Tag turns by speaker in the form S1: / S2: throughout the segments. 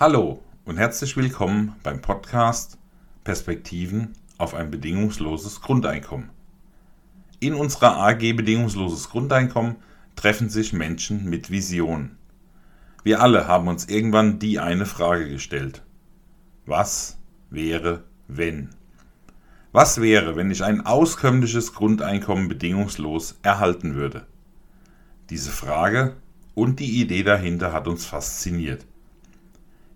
S1: Hallo und herzlich willkommen beim Podcast Perspektiven auf ein bedingungsloses Grundeinkommen. In unserer AG Bedingungsloses Grundeinkommen treffen sich Menschen mit Vision. Wir alle haben uns irgendwann die eine Frage gestellt. Was wäre, wenn? Was wäre, wenn ich ein auskömmliches Grundeinkommen bedingungslos erhalten würde? Diese Frage und die Idee dahinter hat uns fasziniert.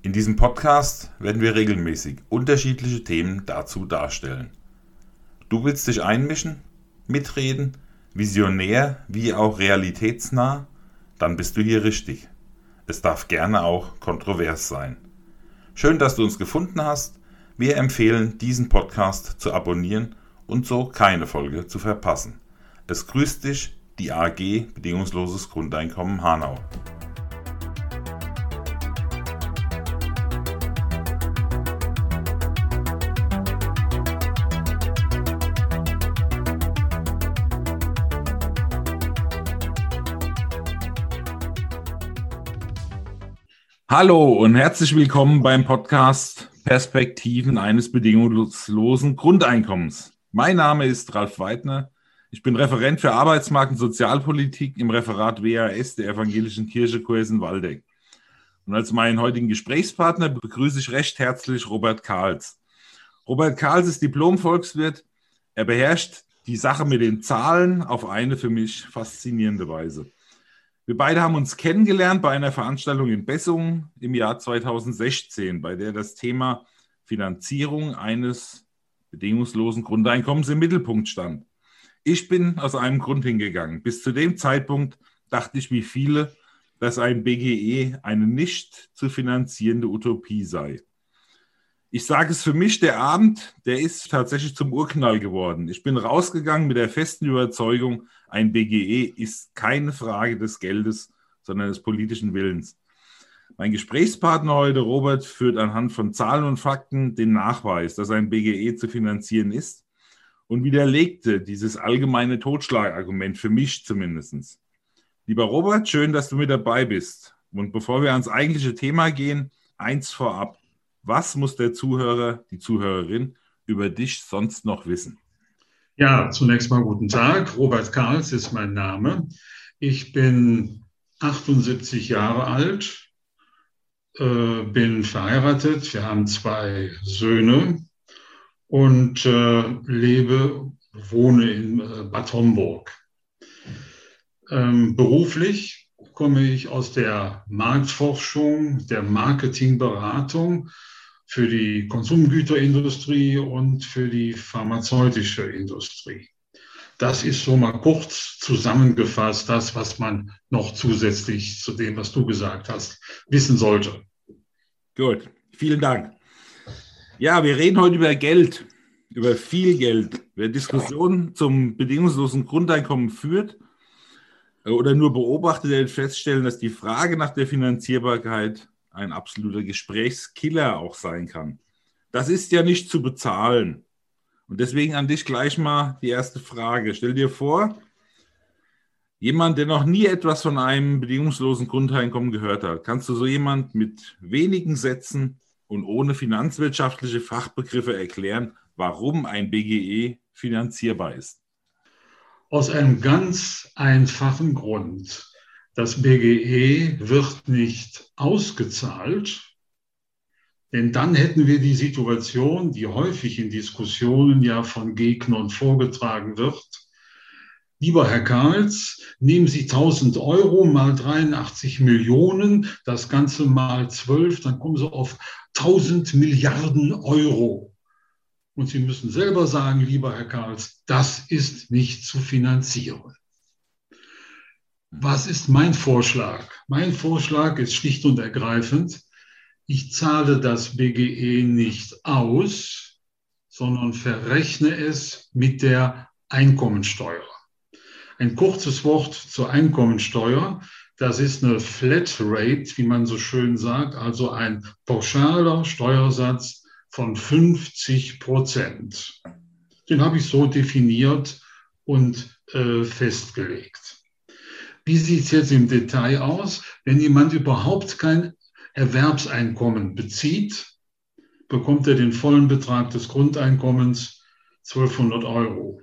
S1: In diesem Podcast werden wir regelmäßig unterschiedliche Themen dazu darstellen. Du willst dich einmischen, mitreden, visionär wie auch realitätsnah? Dann bist du hier richtig. Es darf gerne auch kontrovers sein. Schön, dass du uns gefunden hast. Wir empfehlen, diesen Podcast zu abonnieren und so keine Folge zu verpassen. Es grüßt dich die AG Bedingungsloses Grundeinkommen Hanau. Hallo und herzlich willkommen beim Podcast Perspektiven eines bedingungslosen Grundeinkommens. Mein Name ist Ralf Weidner. Ich bin Referent für Arbeitsmarkt und Sozialpolitik im Referat WAS der Evangelischen Kirche Kursen-Waldeck. Und als meinen heutigen Gesprächspartner begrüße ich recht herzlich Robert Karls. Robert Karls ist Diplom-Volkswirt. Er beherrscht die Sache mit den Zahlen auf eine für mich faszinierende Weise. Wir beide haben uns kennengelernt bei einer Veranstaltung in Bessungen im Jahr 2016, bei der das Thema Finanzierung eines bedingungslosen Grundeinkommens im Mittelpunkt stand. Ich bin aus einem Grund hingegangen. Bis zu dem Zeitpunkt dachte ich wie viele, dass ein BGE eine nicht zu finanzierende Utopie sei. Ich sage es für mich, der Abend, der ist tatsächlich zum Urknall geworden. Ich bin rausgegangen mit der festen Überzeugung, ein BGE ist keine Frage des Geldes, sondern des politischen Willens. Mein Gesprächspartner heute, Robert, führt anhand von Zahlen und Fakten den Nachweis, dass ein BGE zu finanzieren ist und widerlegte dieses allgemeine Totschlagargument, für mich zumindest. Lieber Robert, schön, dass du mit dabei bist. Und bevor wir ans eigentliche Thema gehen, eins vorab. Was muss der Zuhörer, die Zuhörerin über dich sonst noch wissen?
S2: Ja, zunächst mal guten Tag. Robert Karls ist mein Name. Ich bin 78 Jahre alt, äh, bin verheiratet. Wir haben zwei Söhne und äh, lebe, wohne in äh, Bad Homburg. Ähm, beruflich komme ich aus der Marktforschung, der Marketingberatung für die Konsumgüterindustrie und für die pharmazeutische Industrie. Das ist so mal kurz zusammengefasst, das, was man noch zusätzlich zu dem, was du gesagt hast, wissen sollte.
S1: Gut, vielen Dank. Ja, wir reden heute über Geld, über viel Geld. Wer Diskussionen zum bedingungslosen Grundeinkommen führt oder nur beobachtet, wird feststellen, dass die Frage nach der Finanzierbarkeit ein absoluter Gesprächskiller auch sein kann. Das ist ja nicht zu bezahlen. Und deswegen an dich gleich mal die erste Frage. Stell dir vor, jemand, der noch nie etwas von einem bedingungslosen Grundeinkommen gehört hat, kannst du so jemand mit wenigen Sätzen und ohne finanzwirtschaftliche Fachbegriffe erklären, warum ein BGE finanzierbar ist?
S2: Aus einem ganz einfachen Grund. Das BGE wird nicht ausgezahlt, denn dann hätten wir die Situation, die häufig in Diskussionen ja von Gegnern vorgetragen wird. Lieber Herr Karls, nehmen Sie 1000 Euro mal 83 Millionen, das Ganze mal 12, dann kommen Sie auf 1000 Milliarden Euro. Und Sie müssen selber sagen, lieber Herr Karls, das ist nicht zu finanzieren. Was ist mein Vorschlag? Mein Vorschlag ist schlicht und ergreifend, ich zahle das BGE nicht aus, sondern verrechne es mit der Einkommensteuer. Ein kurzes Wort zur Einkommensteuer. Das ist eine Flat Rate, wie man so schön sagt, also ein pauschaler Steuersatz von 50 Prozent. Den habe ich so definiert und äh, festgelegt. Wie sieht es jetzt im Detail aus, wenn jemand überhaupt kein Erwerbseinkommen bezieht, bekommt er den vollen Betrag des Grundeinkommens 1200 Euro.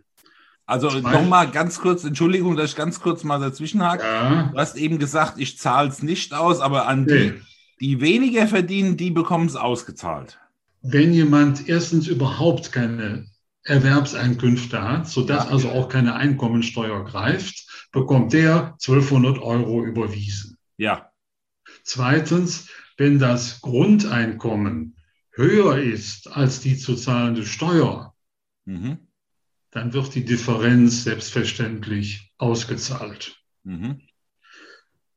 S1: Also nochmal ganz kurz, Entschuldigung, dass ich ganz kurz mal dazwischen hake. Ja. Du hast eben gesagt, ich zahle es nicht aus, aber an nee. die, die weniger verdienen, die bekommen es ausgezahlt.
S2: Wenn jemand erstens überhaupt keine Erwerbseinkünfte hat, sodass ja. also auch keine Einkommensteuer greift, bekommt der 1200 Euro überwiesen.
S1: Ja.
S2: Zweitens, wenn das Grundeinkommen höher ist als die zu zahlende Steuer, mhm dann wird die Differenz selbstverständlich ausgezahlt. Mhm.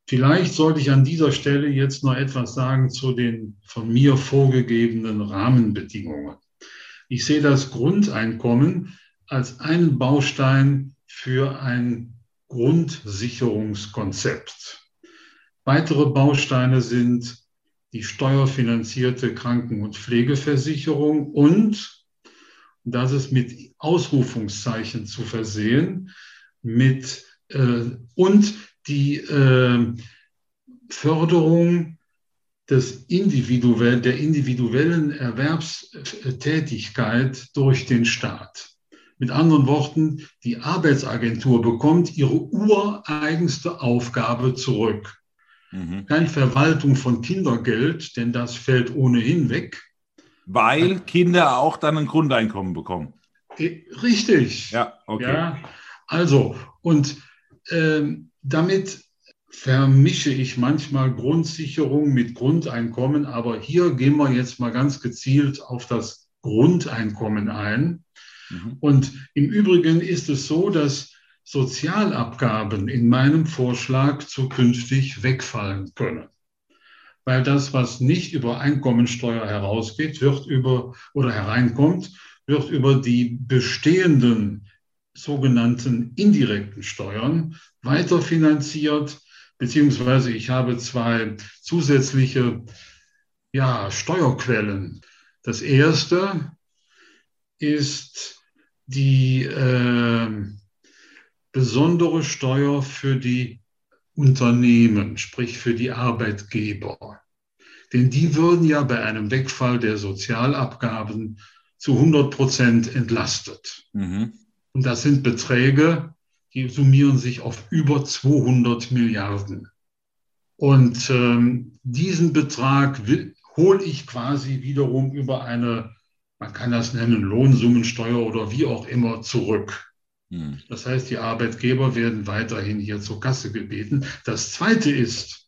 S2: Vielleicht sollte ich an dieser Stelle jetzt noch etwas sagen zu den von mir vorgegebenen Rahmenbedingungen. Ich sehe das Grundeinkommen als einen Baustein für ein Grundsicherungskonzept. Weitere Bausteine sind die steuerfinanzierte Kranken- und Pflegeversicherung und das ist mit Ausrufungszeichen zu versehen, mit äh, und die äh, Förderung des individuell, der individuellen Erwerbstätigkeit durch den Staat. Mit anderen Worten, die Arbeitsagentur bekommt ihre ureigenste Aufgabe zurück. Mhm. Keine Verwaltung von Kindergeld, denn das fällt ohnehin weg,
S1: weil Kinder auch dann ein Grundeinkommen bekommen.
S2: Richtig.
S1: Ja, okay. Ja,
S2: also, und ähm, damit vermische ich manchmal Grundsicherung mit Grundeinkommen, aber hier gehen wir jetzt mal ganz gezielt auf das Grundeinkommen ein. Mhm. Und im Übrigen ist es so, dass Sozialabgaben in meinem Vorschlag zukünftig wegfallen können weil das, was nicht über Einkommensteuer herausgeht, wird über oder hereinkommt, wird über die bestehenden sogenannten indirekten Steuern weiterfinanziert, beziehungsweise ich habe zwei zusätzliche ja, Steuerquellen. Das erste ist die äh, besondere Steuer für die Unternehmen, sprich für die Arbeitgeber. Denn die würden ja bei einem Wegfall der Sozialabgaben zu 100 Prozent entlastet. Mhm. Und das sind Beträge, die summieren sich auf über 200 Milliarden. Und ähm, diesen Betrag hole ich quasi wiederum über eine, man kann das nennen, Lohnsummensteuer oder wie auch immer zurück. Hm. Das heißt, die Arbeitgeber werden weiterhin hier zur Kasse gebeten. Das Zweite ist,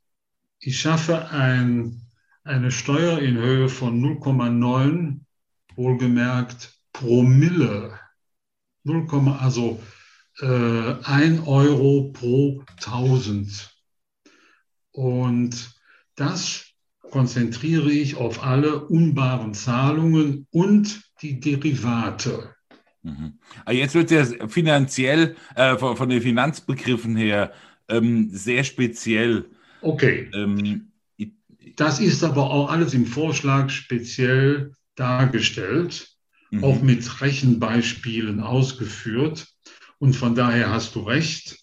S2: ich schaffe ein, eine Steuer in Höhe von 0,9, wohlgemerkt Promille. 0, also äh, 1 Euro pro 1000. Und das konzentriere ich auf alle unbaren Zahlungen und die Derivate.
S1: Mhm. Jetzt wird es ja finanziell, äh, von, von, den Finanzbegriffen her, ähm, sehr speziell.
S2: Okay. Ähm, das ist aber auch alles im Vorschlag speziell dargestellt, mhm. auch mit Rechenbeispielen ausgeführt. Und von daher hast du recht.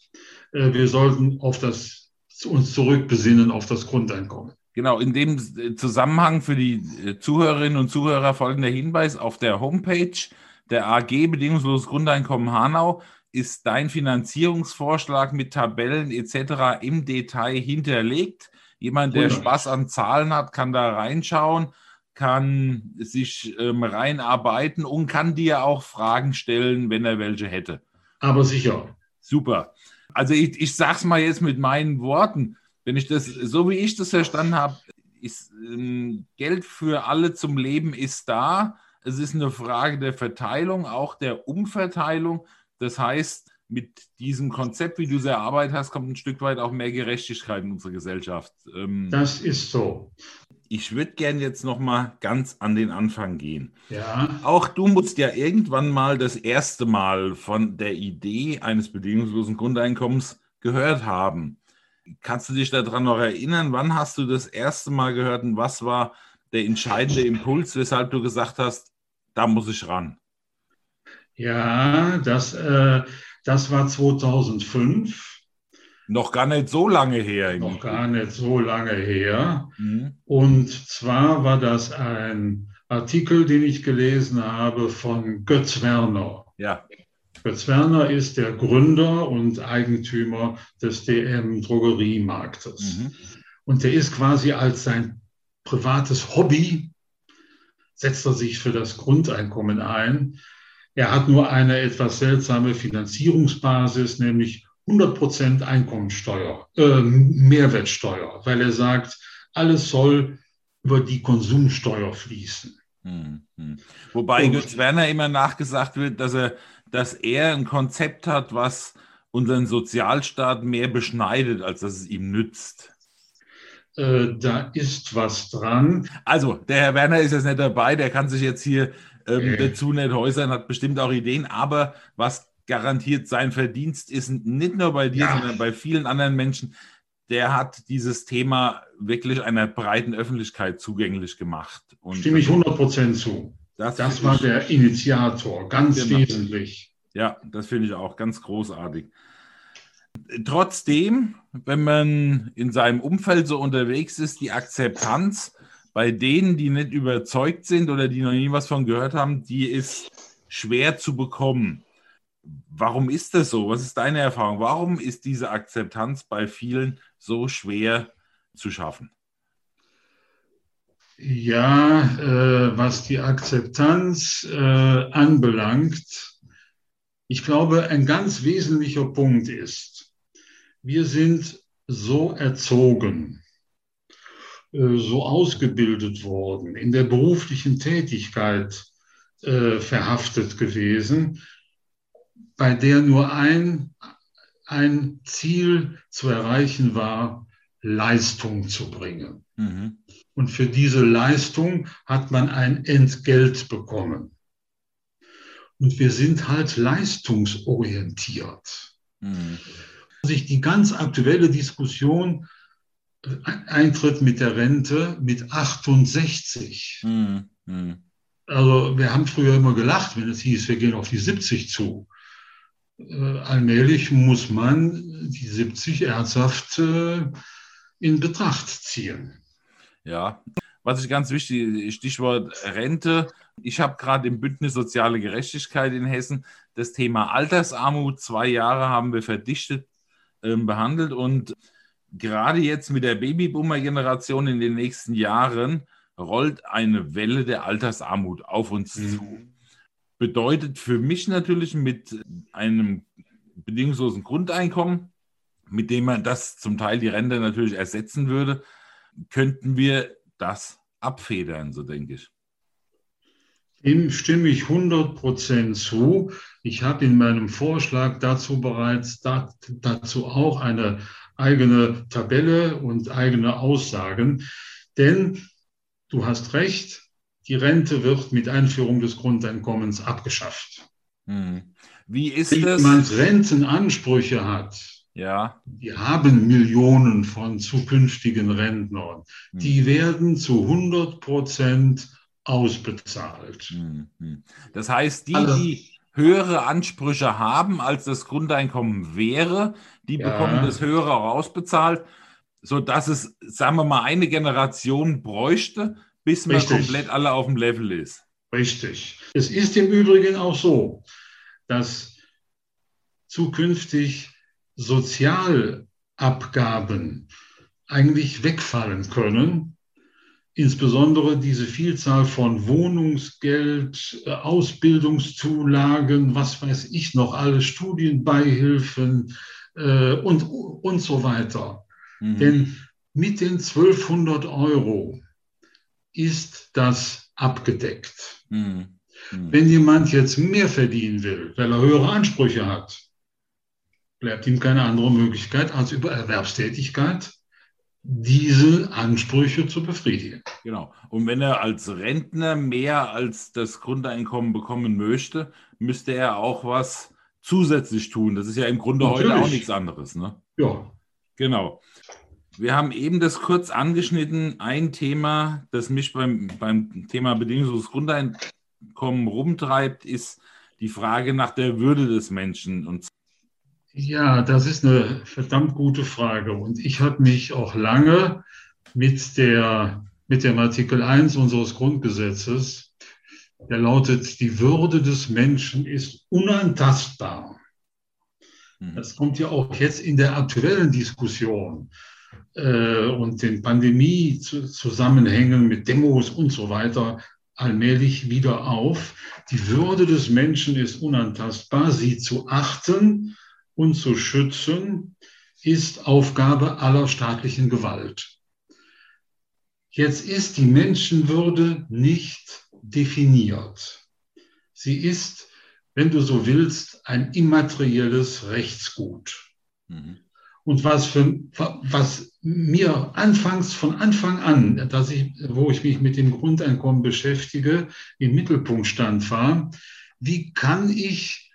S2: Äh, wir sollten auf das, uns zurückbesinnen auf das Grundeinkommen.
S1: Genau, in dem Zusammenhang für die äh, Zuhörerinnen und Zuhörer folgender Hinweis auf der Homepage der AG Bedingungsloses Grundeinkommen Hanau ist dein Finanzierungsvorschlag mit Tabellen etc. im Detail hinterlegt. Jemand, der Spaß an Zahlen hat, kann da reinschauen, kann sich ähm, reinarbeiten und kann dir auch Fragen stellen, wenn er welche hätte.
S2: Aber sicher.
S1: Super. Also ich, ich sage es mal jetzt mit meinen Worten. Wenn ich das, so wie ich das verstanden habe, ist ähm, Geld für alle zum Leben ist da. Es ist eine Frage der Verteilung, auch der Umverteilung. Das heißt, mit diesem Konzept, wie du es erarbeitet hast, kommt ein Stück weit auch mehr Gerechtigkeit in unsere Gesellschaft.
S2: Ähm, das ist so.
S1: Ich würde gerne jetzt noch mal ganz an den Anfang gehen.
S2: Ja.
S1: Auch du musst ja irgendwann mal das erste Mal von der Idee eines bedingungslosen Grundeinkommens gehört haben. Kannst du dich daran noch erinnern? Wann hast du das erste Mal gehört und was war der entscheidende Impuls, weshalb du gesagt hast, da muss ich ran.
S2: Ja, das, äh, das war 2005.
S1: Noch gar nicht so lange her.
S2: Noch gar nicht so lange her. Mhm. Und zwar war das ein Artikel, den ich gelesen habe von Götz Werner.
S1: Ja.
S2: Götz Werner ist der Gründer und Eigentümer des DM Drogeriemarktes. Mhm. Und der ist quasi als sein privates Hobby, setzt er sich für das Grundeinkommen ein. Er hat nur eine etwas seltsame Finanzierungsbasis, nämlich 100 Prozent Einkommensteuer, äh, Mehrwertsteuer, weil er sagt, alles soll über die Konsumsteuer fließen. Hm,
S1: hm. Wobei Götz Werner immer nachgesagt wird, dass er, dass er ein Konzept hat, was unseren Sozialstaat mehr beschneidet, als dass es ihm nützt.
S2: Äh, da ist was dran.
S1: Also, der Herr Werner ist jetzt nicht dabei, der kann sich jetzt hier ähm, äh. dazu nicht äußern, hat bestimmt auch Ideen, aber was garantiert sein Verdienst ist, nicht nur bei dir, ja. sondern bei vielen anderen Menschen, der hat dieses Thema wirklich einer breiten Öffentlichkeit zugänglich gemacht.
S2: Und Stimme ich 100 Prozent zu. Das, das war der Initiator, ganz genau. wesentlich.
S1: Ja, das finde ich auch ganz großartig. Trotzdem, wenn man in seinem Umfeld so unterwegs ist, die Akzeptanz bei denen, die nicht überzeugt sind oder die noch nie was von gehört haben, die ist schwer zu bekommen. Warum ist das so? Was ist deine Erfahrung? Warum ist diese Akzeptanz bei vielen so schwer zu schaffen?
S2: Ja, äh, was die Akzeptanz äh, anbelangt, ich glaube, ein ganz wesentlicher Punkt ist, wir sind so erzogen, äh, so ausgebildet worden, in der beruflichen Tätigkeit äh, verhaftet gewesen, bei der nur ein, ein Ziel zu erreichen war, Leistung zu bringen. Mhm. Und für diese Leistung hat man ein Entgelt bekommen. Und wir sind halt leistungsorientiert. Mhm. Sich die ganz aktuelle Diskussion äh, eintritt mit der Rente mit 68. Mhm. mhm. Also wir haben früher immer gelacht, wenn es hieß, wir gehen auf die 70 zu. Äh, allmählich muss man die 70 ernsthaft äh, in Betracht ziehen.
S1: Ja, was ich ganz wichtig, Stichwort Rente. Ich habe gerade im Bündnis Soziale Gerechtigkeit in Hessen das Thema Altersarmut. Zwei Jahre haben wir verdichtet äh, behandelt und gerade jetzt mit der Babyboomer-Generation in den nächsten Jahren rollt eine Welle der Altersarmut auf uns mhm. zu bedeutet für mich natürlich mit einem bedingungslosen Grundeinkommen, mit dem man das zum Teil die Rente natürlich ersetzen würde, könnten wir das abfedern, so denke ich.
S2: Dem stimme ich 100 Prozent zu. Ich habe in meinem Vorschlag dazu bereits da, dazu auch eine eigene Tabelle und eigene Aussagen. Denn du hast recht, die Rente wird mit Einführung des Grundeinkommens abgeschafft.
S1: Hm. Wie ist Wenn
S2: das? jemand Rentenansprüche hat,
S1: ja.
S2: die haben Millionen von zukünftigen Rentnern, hm. die werden zu 100 Prozent ausbezahlt. Hm,
S1: hm. Das heißt, die, also, die höhere Ansprüche haben, als das Grundeinkommen wäre, die ja. bekommen das höhere rausbezahlt, sodass es, sagen wir mal, eine Generation bräuchte, bis man Richtig. komplett alle auf dem Level ist.
S2: Richtig. Es ist im Übrigen auch so, dass zukünftig Sozialabgaben eigentlich wegfallen können, insbesondere diese Vielzahl von Wohnungsgeld, äh, Ausbildungszulagen, was weiß ich noch, alle Studienbeihilfen äh, und, und so weiter. Mhm. Denn mit den 1200 Euro ist das abgedeckt. Mhm. Mhm. Wenn jemand jetzt mehr verdienen will, weil er höhere Ansprüche hat, bleibt ihm keine andere Möglichkeit, als über Erwerbstätigkeit diese Ansprüche zu befriedigen.
S1: Genau. Und wenn er als Rentner mehr als das Grundeinkommen bekommen möchte, müsste er auch was zusätzlich tun. Das ist ja im Grunde Natürlich. heute auch nichts anderes. Ne?
S2: Ja.
S1: Genau. Wir haben eben das kurz angeschnitten. Ein Thema, das mich beim, beim Thema bedingungsloses Grundeinkommen rumtreibt, ist die Frage nach der Würde des Menschen. Und
S2: Ja, das ist eine verdammt gute Frage. Und ich habe mich auch lange mit, der, mit dem Artikel 1 unseres Grundgesetzes, der lautet, die Würde des Menschen ist unantastbar. Mhm. Das kommt ja auch jetzt in der aktuellen Diskussion äh, und den Pandemie-Zusammenhängen mit Demos und so weiter allmählich wieder auf. Die Würde des Menschen ist unantastbar. Sie zu achten und zu schützen ist Aufgabe aller staatlichen Gewalt. Jetzt ist die Menschenwürde nicht definiert. Sie ist, wenn du so willst, ein immaterielles Rechtsgut. Mhm. Und was, für, was mir anfangs, von Anfang an, dass ich, wo ich mich mit dem Grundeinkommen beschäftige, im Mittelpunkt stand, war, wie kann ich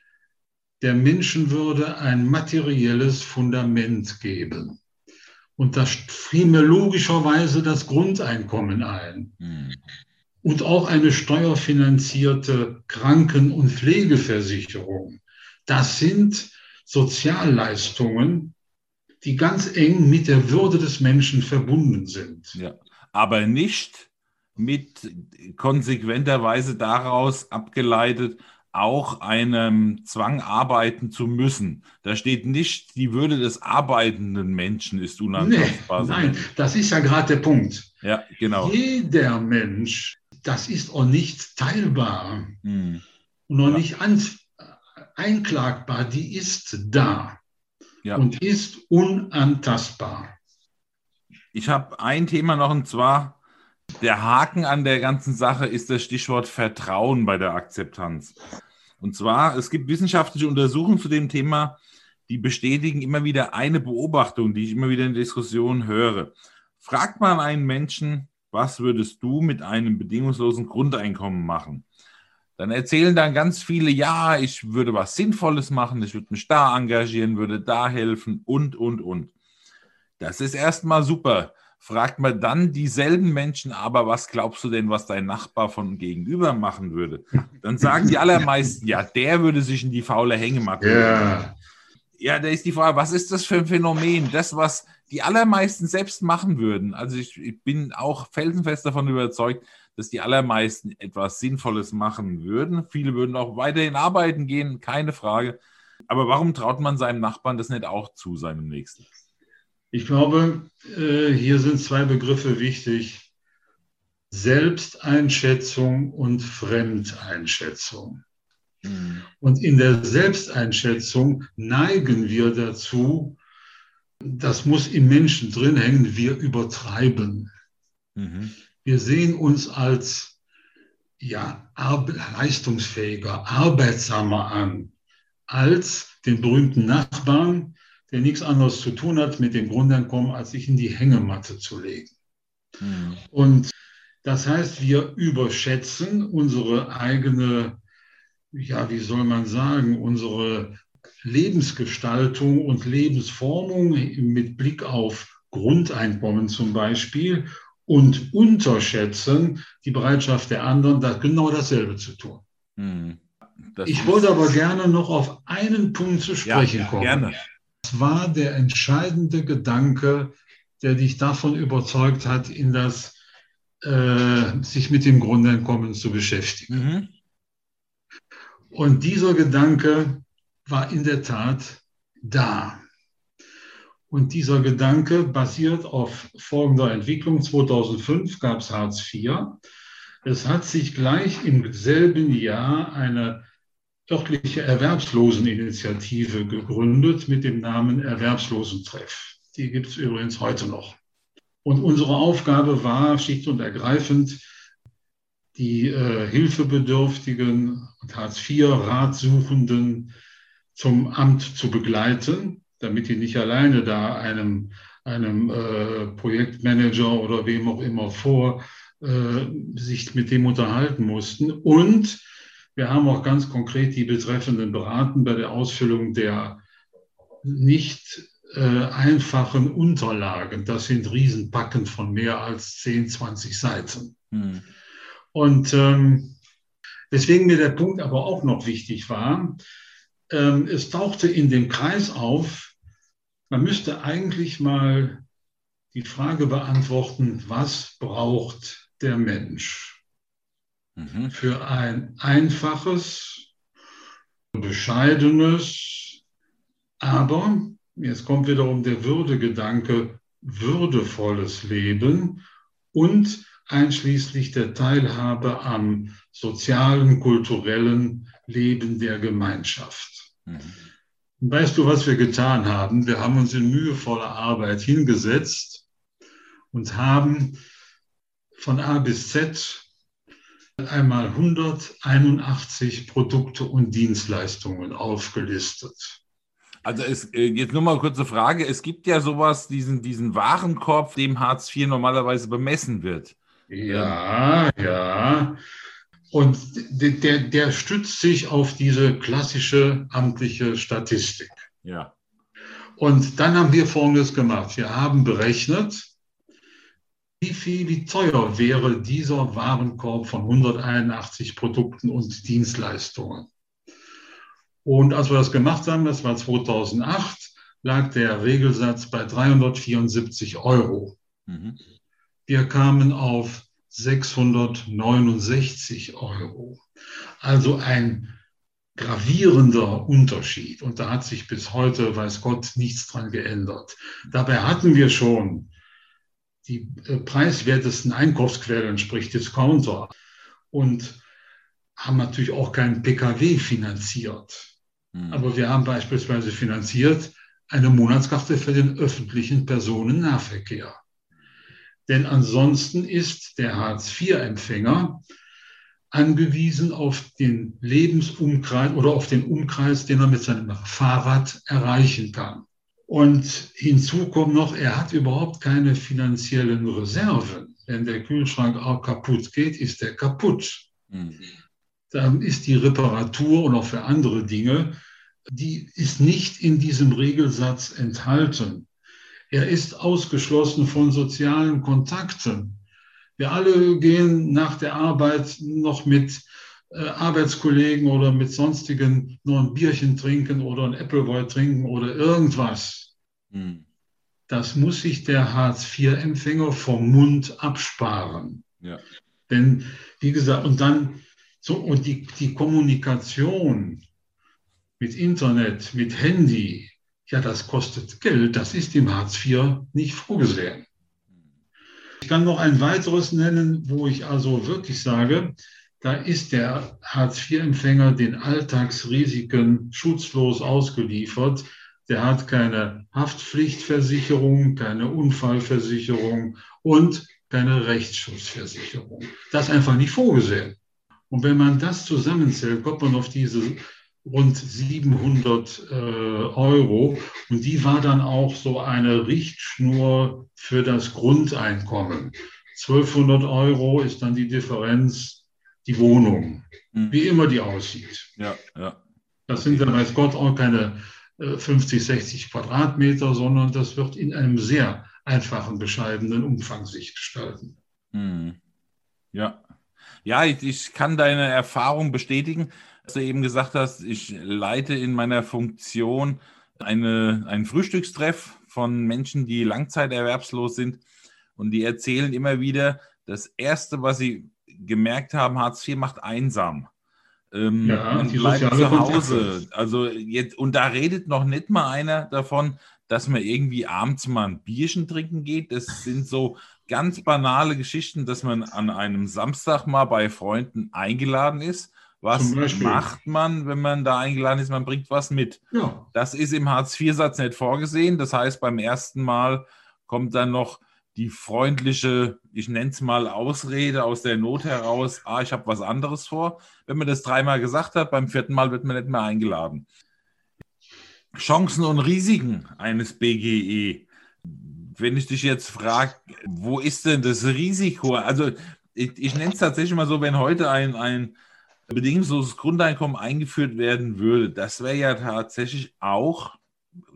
S2: der Menschenwürde ein materielles Fundament geben? Und da fiel mir logischerweise das Grundeinkommen ein. Mhm. Und auch eine steuerfinanzierte Kranken- und Pflegeversicherung. Das sind Sozialleistungen, die ganz eng mit der Würde des Menschen verbunden sind.
S1: Ja, aber nicht mit konsequenterweise daraus abgeleitet, auch einem Zwang arbeiten zu müssen. Da steht nicht, die Würde des arbeitenden Menschen ist unantastbar.
S2: Nee, nein, das ist ja gerade der Punkt.
S1: Ja, genau.
S2: Jeder Mensch, das ist auch nicht teilbar hm. und noch ja. nicht an, einklagbar, die ist da ja. und ist unantastbar.
S1: Ich habe ein Thema noch und zwar der Haken an der ganzen Sache ist das Stichwort Vertrauen bei der Akzeptanz. Und zwar, es gibt wissenschaftliche Untersuchungen zu dem Thema, die bestätigen immer wieder eine Beobachtung, die ich immer wieder in Diskussionen höre. Fragt man einen Menschen, was würdest du mit einem bedingungslosen Grundeinkommen machen? Dann erzählen dann ganz viele, ja, ich würde was Sinnvolles machen, ich würde mich da engagieren, würde da helfen und, und, und. Das ist erstmal super. Fragt man dann dieselben Menschen aber, was glaubst du denn, was dein Nachbar von gegenüber machen würde? Dann sagen die allermeisten, ja, der würde sich in die faule Hängematte.
S2: Ja.
S1: Ja, da ist die Frage, was ist das für ein Phänomen? Das, was die allermeisten selbst machen würden. Also ich, ich bin auch felsenfest davon überzeugt, dass die allermeisten etwas Sinnvolles machen würden. Viele würden auch weiterhin arbeiten gehen, keine Frage. Aber warum traut man seinem Nachbarn das nicht auch zu, seinem Nächsten?
S2: Ich glaube, äh, hier sind zwei Begriffe wichtig. Selbsteinschätzung und Fremdeinschätzung. Mhm. Und in der Selbsteinschätzung neigen wir dazu, das muss im Menschen drin hängen, wir übertreiben. Mhm. Wir sehen uns als ja, leistungsfähiger, arbeitsamer an, als den berühmten Nachbarn, der nichts anderes zu tun hat mit dem Grundeinkommen, als sich in die Hängematte zu legen. Mhm. Und das heißt, wir überschätzen unsere eigene, ja, wie soll man sagen, unsere Lebensgestaltung und Lebensformung mit Blick auf Grundeinkommen zum Beispiel und unterschätzen die Bereitschaft der anderen, da genau dasselbe zu tun. Hm, das ich wollte aber gerne noch auf einen Punkt zu sprechen ja, kommen. Gerne. Das war der entscheidende Gedanke, der dich davon überzeugt hat, in das äh, sich mit dem Grundeinkommen zu beschäftigen. Mhm. Und dieser Gedanke war in der Tat da. Und dieser Gedanke basiert auf folgender Entwicklung. 2005 gab es Hartz IV. Es hat sich gleich im selben Jahr eine örtliche Erwerbsloseninitiative gegründet mit dem Namen Erwerbslosentreff. Die gibt es übrigens heute noch. Und unsere Aufgabe war schlicht und ergreifend, die äh, Hilfebedürftigen und Hartz-IV-Ratsuchenden zum Amt zu begleiten damit die nicht alleine da einem, einem äh, Projektmanager oder wem auch immer vor äh, sich mit dem unterhalten mussten. Und wir haben auch ganz konkret die Betreffenden beraten bei der Ausfüllung der nicht äh, einfachen Unterlagen. Das sind Riesenpacken von mehr als 10, 20 Seiten. Hm. Und ähm, weswegen mir der Punkt aber auch noch wichtig war, ähm, es tauchte in dem Kreis auf, man müsste eigentlich mal die Frage beantworten, was braucht der Mensch mhm. für ein einfaches, bescheidenes, aber, jetzt kommt wiederum der Würdegedanke, würdevolles Leben und einschließlich der Teilhabe am sozialen, kulturellen Leben der Gemeinschaft. Mhm. Weißt du, was wir getan haben? Wir haben uns in mühevoller Arbeit hingesetzt und haben von A bis Z einmal 181 Produkte und Dienstleistungen aufgelistet.
S1: Also es, äh, jetzt nur mal eine kurze Frage. Es gibt ja sowas, diesen, diesen Warenkorb, dem Hartz IV normalerweise bemessen wird.
S2: Ja, ja. Und der, der stützt sich auf diese klassische amtliche Statistik.
S1: Ja.
S2: Und dann haben wir Folgendes gemacht. Wir haben berechnet, wie viel, wie teuer wäre dieser Warenkorb von 181 Produkten und Dienstleistungen. Und als wir das gemacht haben, das war 2008, lag der Regelsatz bei 374 Euro. Mhm. Wir kamen auf 669 Euro. Also ein gravierender Unterschied. Und da hat sich bis heute, weiß Gott, nichts dran geändert. Dabei hatten wir schon die äh, preiswertesten Einkaufsquellen, sprich Discounter, und haben natürlich auch keinen Pkw finanziert. Mhm. Aber wir haben beispielsweise finanziert eine Monatskarte für den öffentlichen Personennahverkehr. Denn ansonsten ist der Hartz-IV-Empfänger angewiesen auf den Lebensumkreis oder auf den Umkreis, den er mit seinem Fahrrad erreichen kann. Und hinzu kommt noch, er hat überhaupt keine finanziellen Reserven. Wenn der Kühlschrank auch kaputt geht, ist er kaputt. Mhm. Dann ist die Reparatur und auch für andere Dinge, die ist nicht in diesem Regelsatz enthalten. Er ist ausgeschlossen von sozialen Kontakten. Wir alle gehen nach der Arbeit noch mit Arbeitskollegen oder mit sonstigen nur ein Bierchen trinken oder ein Appleboy trinken oder irgendwas. Hm. Das muss sich der Hartz-IV-Empfänger vom Mund absparen. Ja. Denn, wie gesagt, und dann so, und die, die Kommunikation mit Internet, mit Handy, ja, das kostet Geld, das ist im Hartz IV nicht vorgesehen. Ich kann noch ein weiteres nennen, wo ich also wirklich sage, da ist der Hartz-IV-Empfänger den Alltagsrisiken schutzlos ausgeliefert. Der hat keine Haftpflichtversicherung, keine Unfallversicherung und keine Rechtsschutzversicherung. Das ist einfach nicht vorgesehen. Und wenn man das zusammenzählt, kommt man auf diese rund 700 äh, Euro. Und die war dann auch so eine Richtschnur für das Grundeinkommen. 1200 Euro ist dann die Differenz die Wohnung, mhm. wie immer die aussieht.
S1: Ja, ja.
S2: Das sind dann, weiß Gott, auch keine 50, äh, 60 Quadratmeter, sondern das wird in einem sehr einfachen, bescheidenen Umfang sich gestalten.
S1: Mhm. Ja. Ja, ich, ich kann deine Erfahrung bestätigen, dass du eben gesagt hast, ich leite in meiner Funktion eine, einen Frühstückstreff von Menschen, die langzeiterwerbslos sind. Und die erzählen immer wieder, das Erste, was sie gemerkt haben, Hartz IV macht einsam. Ähm, ja, man bleibt zu Hause. Also jetzt, und da redet noch nicht mal einer davon, dass man irgendwie abends mal ein Bierchen trinken geht. Das sind so ganz banale Geschichten, dass man an einem Samstag mal bei Freunden eingeladen ist. Was macht man, wenn man da eingeladen ist? Man bringt was mit. Ja. Das ist im Hartz-IV-Satz nicht vorgesehen. Das heißt, beim ersten Mal kommt dann noch die freundliche, ich nenne es mal Ausrede aus der Not heraus, ah, ich habe was anderes vor. Wenn man das dreimal gesagt hat, beim vierten Mal wird man nicht mehr eingeladen. Chancen und Risiken eines BGE. Wenn ich dich jetzt frage, wo ist denn das Risiko? Also ich, ich nenne es tatsächlich mal so, wenn heute ein, ein bedingungsloses Grundeinkommen eingeführt werden würde, das wäre ja tatsächlich auch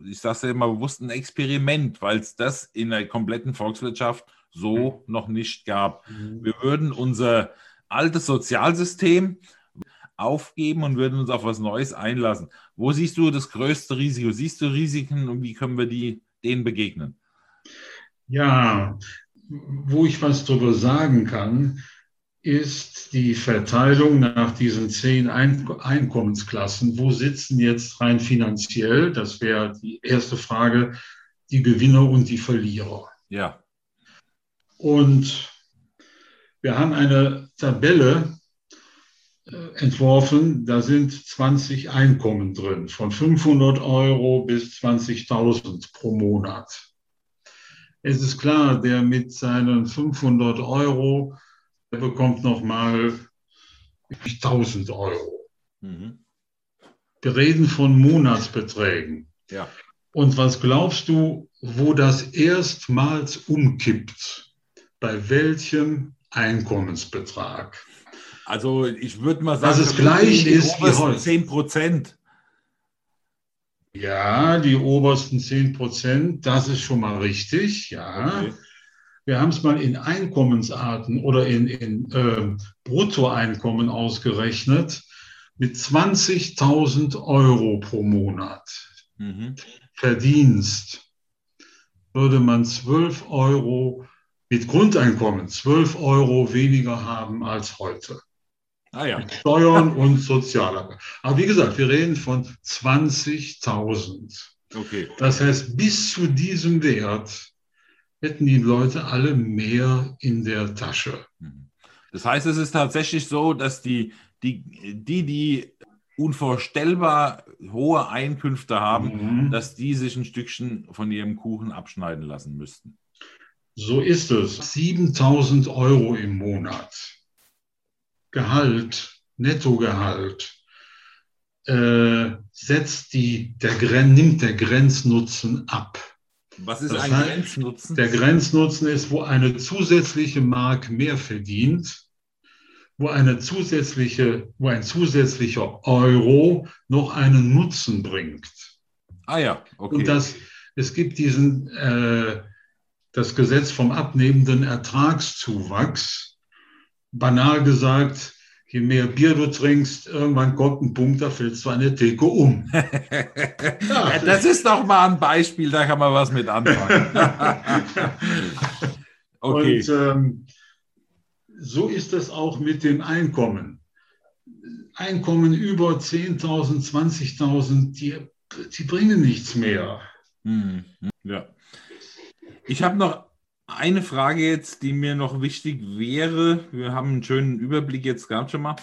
S1: ich sage es ja immer bewusst, ein Experiment, weil es das in der kompletten Volkswirtschaft so mhm. noch nicht gab. Mhm. Wir würden unser altes Sozialsystem aufgeben und würden uns auf was Neues einlassen. Wo siehst du das größte Risiko? Siehst du Risiken und wie können wir die, denen begegnen?
S2: Ja, wo ich was darüber sagen kann, ist die Verteilung nach diesen zehn Einkommensklassen. Wo sitzen jetzt rein finanziell, das wäre die erste Frage, die Gewinner und die Verlierer?
S1: Ja.
S2: Und wir haben eine Tabelle äh, entworfen, da sind 20 Einkommen drin, von 500 Euro bis 20.000 pro Monat. Es ist klar, der mit seinen 500 Euro der bekommt nochmal 1000 Euro. Mhm. Wir reden von Monatsbeträgen.
S1: Ja.
S2: Und was glaubst du, wo das erstmals umkippt? Bei welchem Einkommensbetrag?
S1: Also ich würde mal sagen,
S2: dass es gleich ist
S1: wie heute. 10 Prozent.
S2: Ja, die obersten 10 Prozent, das ist schon mal richtig, ja. Okay. Wir haben es mal in Einkommensarten oder in, in äh, Bruttoeinkommen ausgerechnet mit 20.000 Euro pro Monat mhm. Verdienst würde man 12 Euro mit Grundeinkommen 12 Euro weniger haben als heute.
S1: Ah ja.
S2: Mit Steuern und Sozialabgaben. Aber wie gesagt, wir reden von 20.000.
S1: Okay.
S2: Das heißt, bis zu diesem Wert hätten die Leute alle mehr in der Tasche.
S1: Das heißt, es ist tatsächlich so, dass die, die, die, die unvorstellbar hohe Einkünfte haben, mhm. dass die sich ein Stückchen von ihrem Kuchen abschneiden lassen müssten.
S2: So ist es. 7000 Euro im Monat. Gehalt, Nettogehalt, äh, setzt die, der, nimmt der Grenznutzen ab.
S1: Was ist das ein heißt, Grenznutzen?
S2: Der Grenznutzen ist, wo eine zusätzliche Mark mehr verdient, wo, eine zusätzliche, wo ein zusätzlicher Euro noch einen Nutzen bringt.
S1: Ah ja, okay.
S2: Und das, es gibt diesen, äh, das Gesetz vom abnehmenden Ertragszuwachs. Banal gesagt, je mehr Bier du trinkst, irgendwann kommt ein Punkt, da fällst du eine Theke um.
S1: ja, das ist doch mal ein Beispiel, da kann man was mit anfangen.
S2: okay. Und ähm, so ist es auch mit dem Einkommen. Einkommen über 10.000, 20.000, die, die bringen nichts mehr.
S1: Hm, ja. Ich habe noch eine Frage jetzt, die mir noch wichtig wäre. Wir haben einen schönen Überblick jetzt gehabt schon mal.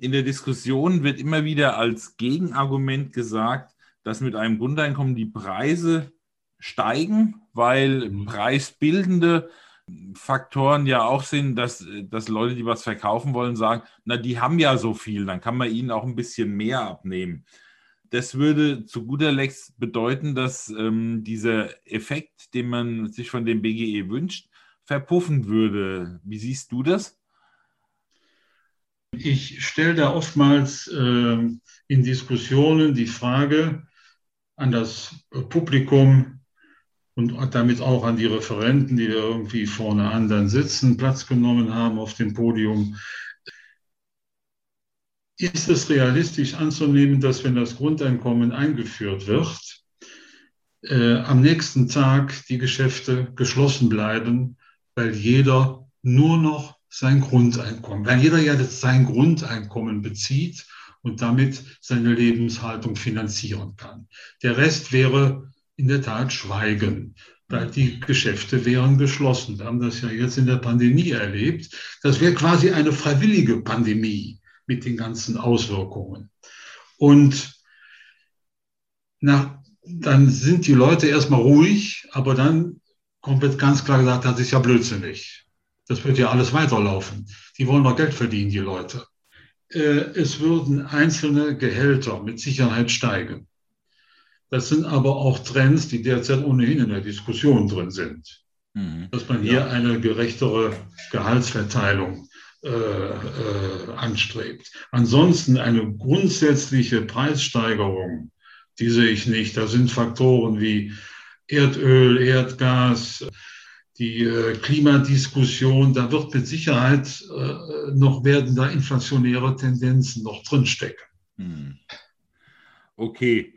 S1: In der Diskussion wird immer wieder als Gegenargument gesagt, dass mit einem Grundeinkommen die Preise steigen, weil mhm. preisbildende Faktoren ja auch sind, dass, dass Leute, die was verkaufen wollen, sagen, na, die haben ja so viel, dann kann man ihnen auch ein bisschen mehr abnehmen das würde zu guter Letzt bedeuten, dass ähm, dieser Effekt, den man sich von dem BGE wünscht, verpuffen würde. Wie siehst du das?
S2: Ich stelle da oftmals äh, in Diskussionen die Frage an das Publikum und damit auch an die Referenten, die da irgendwie vorne an dann sitzen, Platz genommen haben auf dem Podium ist es realistisch anzunehmen, dass wenn das Grundeinkommen eingeführt wird, äh, am nächsten Tag die Geschäfte geschlossen bleiben, weil jeder nur noch sein Grundeinkommen, weil jeder ja sein Grundeinkommen bezieht und damit seine Lebenshaltung finanzieren kann. Der Rest wäre in der Tat Schweigen, weil die Geschäfte wären geschlossen. Wir haben das ja jetzt in der Pandemie erlebt. Das wäre quasi eine freiwillige Pandemie mit den ganzen Auswirkungen. Und na, dann sind die Leute erstmal ruhig, aber dann kommt ganz klar gesagt, das ist ja blödsinnig. Das wird ja alles weiterlaufen. Die wollen doch Geld verdienen, die Leute. Äh, es würden einzelne Gehälter mit Sicherheit steigen. Das sind aber auch Trends, die derzeit ohnehin in der Diskussion drin sind. Mhm. Dass man hier ja. eine gerechtere Gehaltsverteilung äh, äh, anstrebt. Ansonsten eine grundsätzliche Preissteigerung, die sehe ich nicht. Da sind Faktoren wie Erdöl, Erdgas, die äh, Klimadiskussion, da wird mit Sicherheit äh, noch werden da inflationäre Tendenzen noch drinstecken. Hm.
S1: Okay.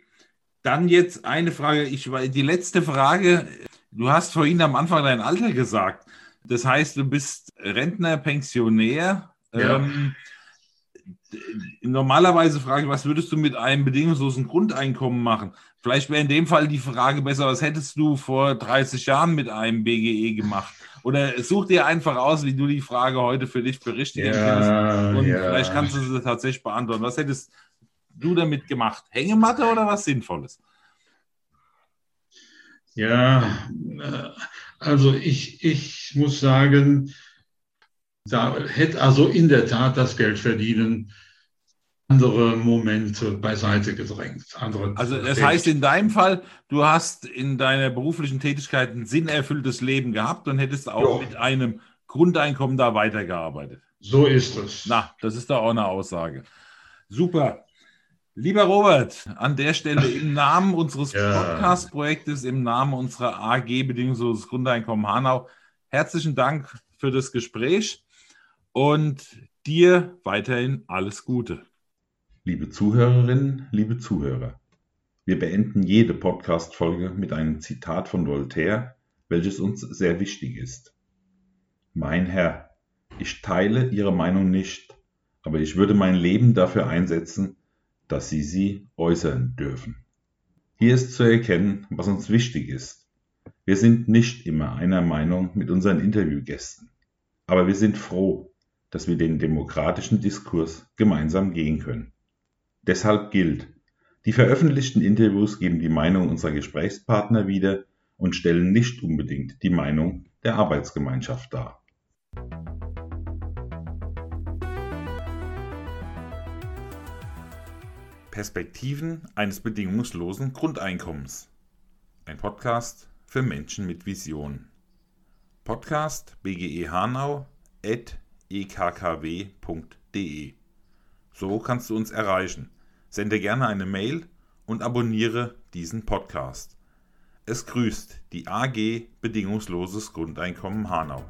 S1: Dann jetzt eine Frage, ich, die letzte Frage. Du hast vorhin am Anfang dein Alter gesagt. Das heißt, du bist Rentner, Pensionär. Ja. Ähm, normalerweise frage ich, was würdest du mit einem bedingungslosen Grundeinkommen machen? Vielleicht wäre in dem Fall die Frage besser, was hättest du vor 30 Jahren mit einem BGE gemacht? Oder such dir einfach aus, wie du die Frage heute für dich berichtigen ja, Und ja. vielleicht kannst du sie tatsächlich beantworten. Was hättest du damit gemacht? Hängematte oder was Sinnvolles?
S2: Ja, äh, also ich, ich muss sagen, da hätte also in der Tat das Geld verdienen andere Momente beiseite gedrängt.
S1: Andere also das Welt. heißt in deinem Fall, du hast in deiner beruflichen Tätigkeit ein sinnerfülltes Leben gehabt und hättest auch jo. mit einem Grundeinkommen da weitergearbeitet.
S2: So ist es.
S1: Na, das ist doch auch eine Aussage. Super. Lieber Robert, an der Stelle im Namen unseres ja. Podcast-Projektes, im Namen unserer AG Bedingungsloses Grundeinkommen Hanau, herzlichen Dank für das Gespräch und dir weiterhin alles Gute.
S3: Liebe Zuhörerinnen, liebe Zuhörer, wir beenden jede Podcast-Folge mit einem Zitat von Voltaire, welches uns sehr wichtig ist. Mein Herr, ich teile Ihre Meinung nicht, aber ich würde mein Leben dafür einsetzen, dass Sie sie äußern dürfen. Hier ist zu erkennen, was uns wichtig ist. Wir sind nicht immer einer Meinung mit unseren Interviewgästen, aber wir sind froh, dass wir den demokratischen Diskurs gemeinsam gehen können. Deshalb gilt, die veröffentlichten Interviews geben die Meinung unserer Gesprächspartner wider und stellen nicht unbedingt die Meinung der Arbeitsgemeinschaft dar.
S1: Perspektiven eines bedingungslosen Grundeinkommens. Ein Podcast für Menschen mit Vision. Podcast BGE Hanau at ekkw.de. So kannst du uns erreichen. Sende gerne eine Mail und abonniere diesen Podcast. Es grüßt die AG Bedingungsloses Grundeinkommen Hanau.